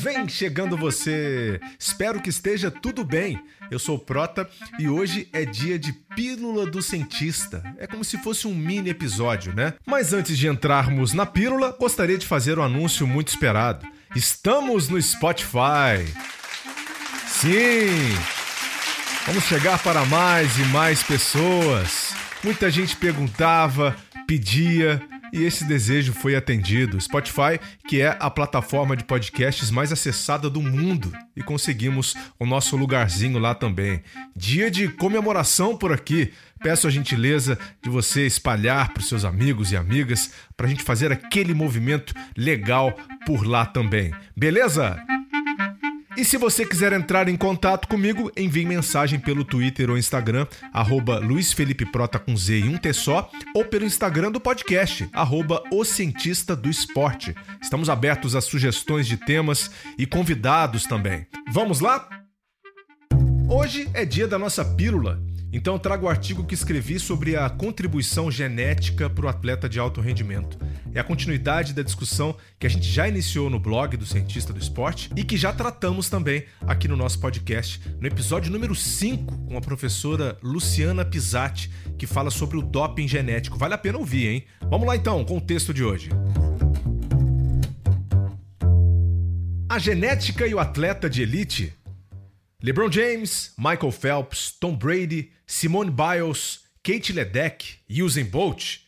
Vem chegando você! Espero que esteja tudo bem. Eu sou o Prota e hoje é dia de Pílula do Cientista. É como se fosse um mini episódio, né? Mas antes de entrarmos na pílula, gostaria de fazer um anúncio muito esperado. Estamos no Spotify! Sim! Vamos chegar para mais e mais pessoas. Muita gente perguntava, pedia e esse desejo foi atendido. Spotify, que é a plataforma de podcasts mais acessada do mundo, e conseguimos o nosso lugarzinho lá também. Dia de comemoração por aqui. Peço a gentileza de você espalhar para os seus amigos e amigas para a gente fazer aquele movimento legal por lá também. Beleza? E se você quiser entrar em contato comigo, envie mensagem pelo Twitter ou Instagram, arroba Luiz Felipe Prota com Z e um T só, ou pelo Instagram do podcast, arroba O Cientista do Esporte. Estamos abertos a sugestões de temas e convidados também. Vamos lá? Hoje é dia da nossa pílula. Então trago o artigo que escrevi sobre a contribuição genética para o atleta de alto rendimento. É a continuidade da discussão que a gente já iniciou no blog do Cientista do Esporte e que já tratamos também aqui no nosso podcast, no episódio número 5, com a professora Luciana Pisatti, que fala sobre o doping genético. Vale a pena ouvir, hein? Vamos lá então com o texto de hoje. A genética e o atleta de elite LeBron James, Michael Phelps, Tom Brady, Simone Biles, Kate Ledeck e Usain Bolt,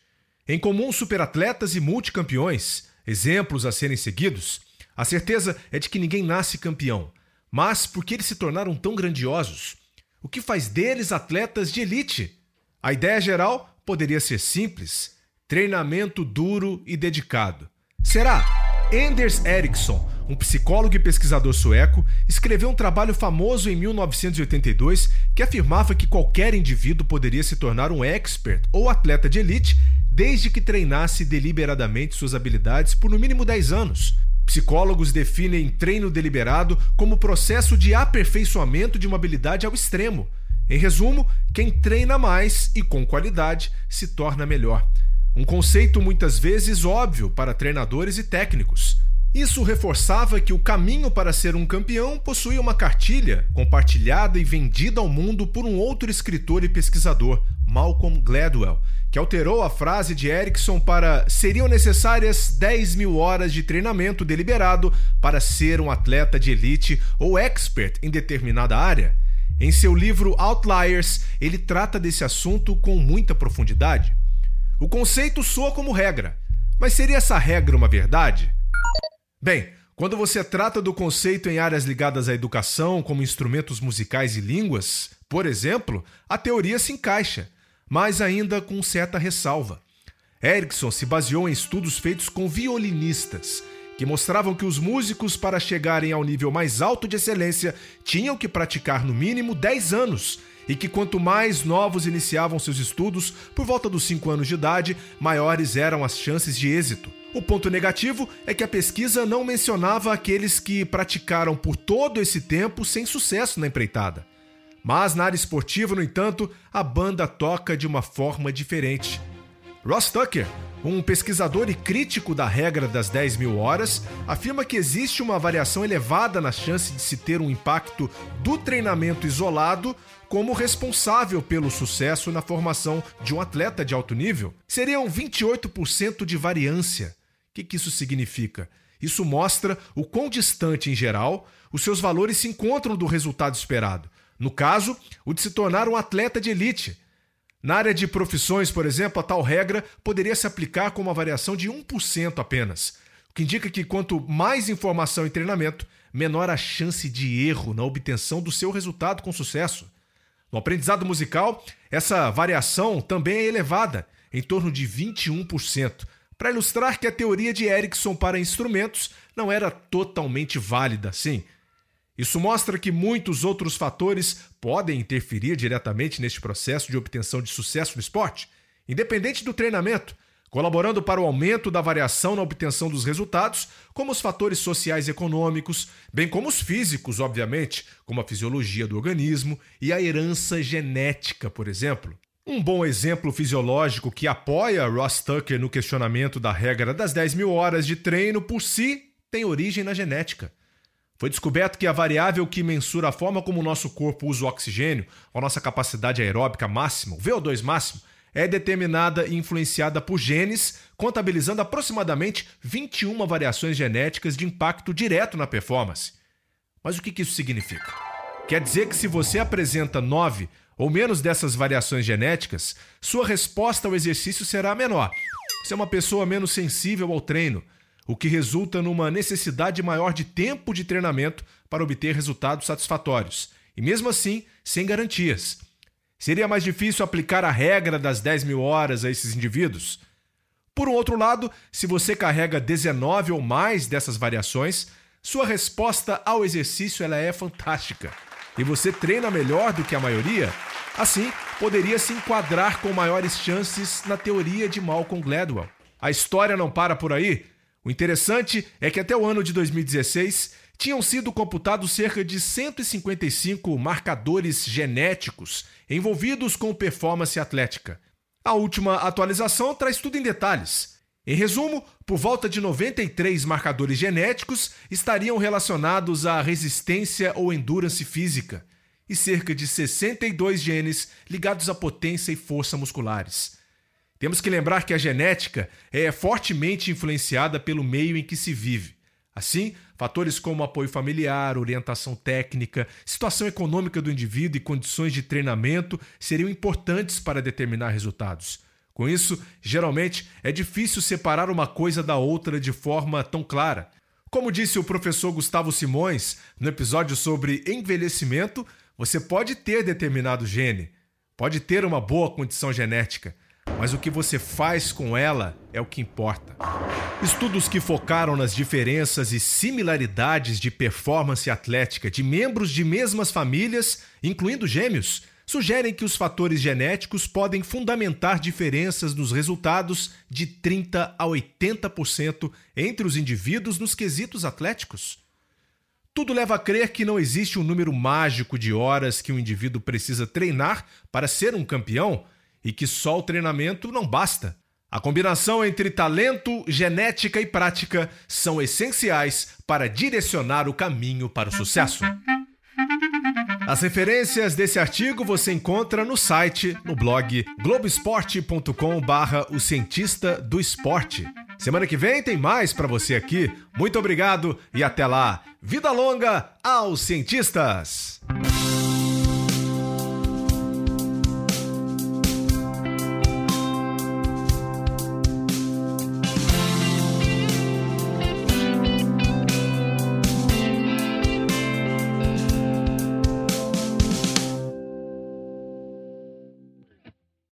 em comum superatletas e multicampeões, exemplos a serem seguidos, a certeza é de que ninguém nasce campeão, mas por que eles se tornaram tão grandiosos? O que faz deles atletas de elite? A ideia geral poderia ser simples: treinamento duro e dedicado. Será? Anders Ericsson, um psicólogo e pesquisador sueco, escreveu um trabalho famoso em 1982 que afirmava que qualquer indivíduo poderia se tornar um expert ou atleta de elite desde que treinasse deliberadamente suas habilidades por no mínimo 10 anos. Psicólogos definem treino deliberado como processo de aperfeiçoamento de uma habilidade ao extremo. Em resumo, quem treina mais e com qualidade se torna melhor. Um conceito muitas vezes óbvio para treinadores e técnicos. Isso reforçava que o caminho para ser um campeão possuía uma cartilha compartilhada e vendida ao mundo por um outro escritor e pesquisador, Malcolm Gladwell, que alterou a frase de Erickson para seriam necessárias 10 mil horas de treinamento deliberado para ser um atleta de elite ou expert em determinada área. Em seu livro Outliers, ele trata desse assunto com muita profundidade. O conceito soa como regra, mas seria essa regra uma verdade? Bem, quando você trata do conceito em áreas ligadas à educação, como instrumentos musicais e línguas, por exemplo, a teoria se encaixa, mas ainda com certa ressalva. Erickson se baseou em estudos feitos com violinistas, que mostravam que os músicos, para chegarem ao nível mais alto de excelência, tinham que praticar no mínimo 10 anos e que quanto mais novos iniciavam seus estudos, por volta dos 5 anos de idade, maiores eram as chances de êxito. O ponto negativo é que a pesquisa não mencionava aqueles que praticaram por todo esse tempo sem sucesso na empreitada. Mas na área esportiva, no entanto, a banda toca de uma forma diferente. Ross Tucker, um pesquisador e crítico da regra das 10 mil horas, afirma que existe uma variação elevada na chance de se ter um impacto do treinamento isolado como responsável pelo sucesso na formação de um atleta de alto nível. Seriam 28% de variância. O que, que isso significa? Isso mostra o quão distante, em geral, os seus valores se encontram do resultado esperado. No caso, o de se tornar um atleta de elite. Na área de profissões, por exemplo, a tal regra poderia se aplicar com uma variação de 1% apenas, o que indica que quanto mais informação e treinamento, menor a chance de erro na obtenção do seu resultado com sucesso. No aprendizado musical, essa variação também é elevada, em torno de 21%, para ilustrar que a teoria de Erickson para instrumentos não era totalmente válida, sim. Isso mostra que muitos outros fatores podem interferir diretamente neste processo de obtenção de sucesso no esporte, independente do treinamento, colaborando para o aumento da variação na obtenção dos resultados, como os fatores sociais e econômicos, bem como os físicos, obviamente, como a fisiologia do organismo e a herança genética, por exemplo. Um bom exemplo fisiológico que apoia Ross Tucker no questionamento da regra das 10 mil horas de treino por si tem origem na genética. Foi descoberto que a variável que mensura a forma como o nosso corpo usa o oxigênio, a nossa capacidade aeróbica máxima, o VO2 máximo, é determinada e influenciada por genes, contabilizando aproximadamente 21 variações genéticas de impacto direto na performance. Mas o que isso significa? Quer dizer que se você apresenta 9 ou menos dessas variações genéticas, sua resposta ao exercício será menor. Você é uma pessoa menos sensível ao treino, o que resulta numa necessidade maior de tempo de treinamento para obter resultados satisfatórios, e mesmo assim, sem garantias. Seria mais difícil aplicar a regra das 10 mil horas a esses indivíduos? Por um outro lado, se você carrega 19 ou mais dessas variações, sua resposta ao exercício ela é fantástica. E você treina melhor do que a maioria? Assim, poderia se enquadrar com maiores chances na teoria de Malcolm Gladwell. A história não para por aí. O interessante é que até o ano de 2016 tinham sido computados cerca de 155 marcadores genéticos envolvidos com performance atlética. A última atualização traz tudo em detalhes. Em resumo, por volta de 93 marcadores genéticos estariam relacionados à resistência ou endurance física, e cerca de 62 genes ligados à potência e força musculares. Temos que lembrar que a genética é fortemente influenciada pelo meio em que se vive. Assim, fatores como apoio familiar, orientação técnica, situação econômica do indivíduo e condições de treinamento seriam importantes para determinar resultados. Com isso, geralmente é difícil separar uma coisa da outra de forma tão clara. Como disse o professor Gustavo Simões no episódio sobre envelhecimento, você pode ter determinado gene, pode ter uma boa condição genética, mas o que você faz com ela é o que importa. Estudos que focaram nas diferenças e similaridades de performance atlética de membros de mesmas famílias, incluindo gêmeos, sugerem que os fatores genéticos podem fundamentar diferenças nos resultados de 30 a 80% entre os indivíduos nos quesitos atléticos. Tudo leva a crer que não existe um número mágico de horas que um indivíduo precisa treinar para ser um campeão e que só o treinamento não basta. A combinação entre talento, genética e prática são essenciais para direcionar o caminho para o sucesso. As referências desse artigo você encontra no site, no blog globesport.com/barra o cientista do esporte. Semana que vem tem mais para você aqui. Muito obrigado e até lá. Vida longa aos cientistas!